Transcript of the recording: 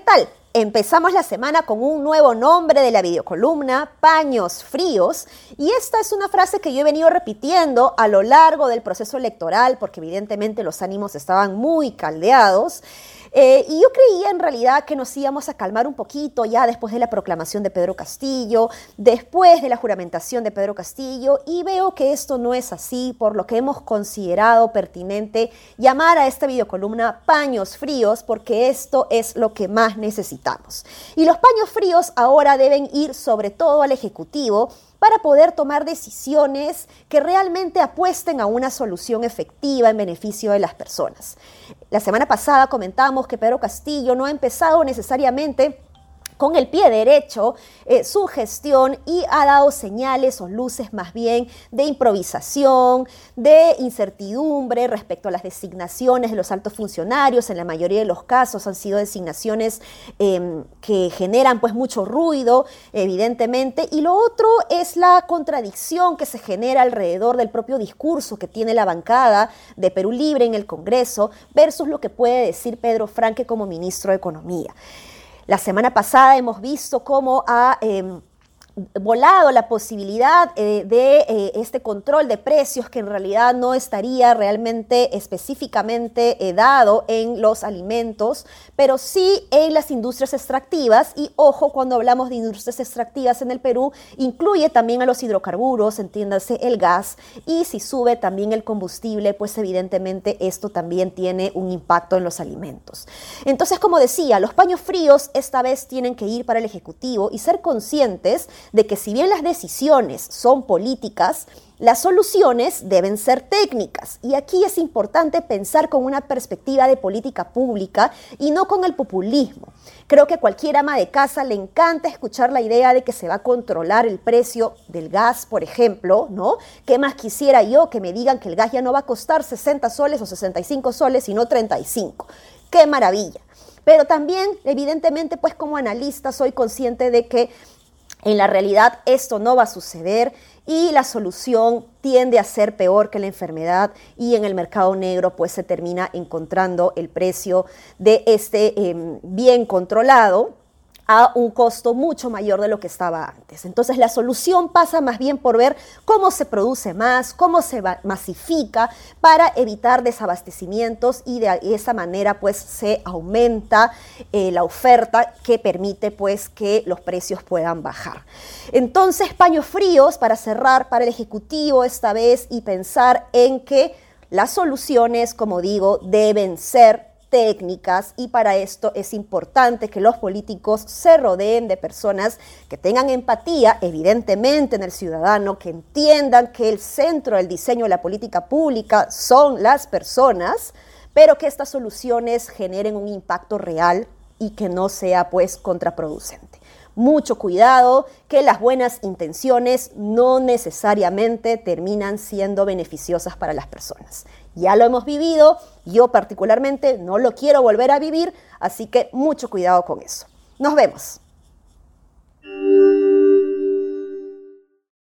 tal? Empezamos la semana con un nuevo nombre de la videocolumna, paños fríos, y esta es una frase que yo he venido repitiendo a lo largo del proceso electoral, porque evidentemente los ánimos estaban muy caldeados. Eh, y yo creía en realidad que nos íbamos a calmar un poquito ya después de la proclamación de Pedro Castillo, después de la juramentación de Pedro Castillo, y veo que esto no es así, por lo que hemos considerado pertinente llamar a esta videocolumna paños fríos, porque esto es lo que más necesitamos. Y los paños fríos ahora deben ir sobre todo al Ejecutivo para poder tomar decisiones que realmente apuesten a una solución efectiva en beneficio de las personas. La semana pasada comentamos que Pedro Castillo no ha empezado necesariamente con el pie derecho eh, su gestión y ha dado señales o luces más bien de improvisación, de incertidumbre respecto a las designaciones de los altos funcionarios. En la mayoría de los casos han sido designaciones em, que generan pues mucho ruido, evidentemente. Y lo otro es la contradicción que se genera alrededor del propio discurso que tiene la bancada de Perú Libre en el Congreso versus lo que puede decir Pedro Franque como ministro de Economía. La semana pasada hemos visto cómo ha... Em, volado la posibilidad eh, de eh, este control de precios que en realidad no estaría realmente específicamente eh, dado en los alimentos, pero sí en las industrias extractivas. Y ojo, cuando hablamos de industrias extractivas en el Perú, incluye también a los hidrocarburos, entiéndase el gas, y si sube también el combustible, pues evidentemente esto también tiene un impacto en los alimentos. Entonces, como decía, los paños fríos esta vez tienen que ir para el Ejecutivo y ser conscientes de que si bien las decisiones son políticas, las soluciones deben ser técnicas. Y aquí es importante pensar con una perspectiva de política pública y no con el populismo. Creo que a cualquier ama de casa le encanta escuchar la idea de que se va a controlar el precio del gas, por ejemplo, ¿no? ¿Qué más quisiera yo que me digan que el gas ya no va a costar 60 soles o 65 soles, sino 35? ¡Qué maravilla! Pero también, evidentemente, pues como analista soy consciente de que en la realidad esto no va a suceder y la solución tiende a ser peor que la enfermedad y en el mercado negro pues se termina encontrando el precio de este em, bien controlado a un costo mucho mayor de lo que estaba antes. Entonces la solución pasa más bien por ver cómo se produce más, cómo se masifica para evitar desabastecimientos y de esa manera pues se aumenta eh, la oferta que permite pues que los precios puedan bajar. Entonces paños fríos para cerrar para el Ejecutivo esta vez y pensar en que las soluciones, como digo, deben ser técnicas y para esto es importante que los políticos se rodeen de personas que tengan empatía, evidentemente en el ciudadano, que entiendan que el centro del diseño de la política pública son las personas, pero que estas soluciones generen un impacto real y que no sea pues contraproducente. Mucho cuidado que las buenas intenciones no necesariamente terminan siendo beneficiosas para las personas. Ya lo hemos vivido, yo particularmente no lo quiero volver a vivir, así que mucho cuidado con eso. Nos vemos.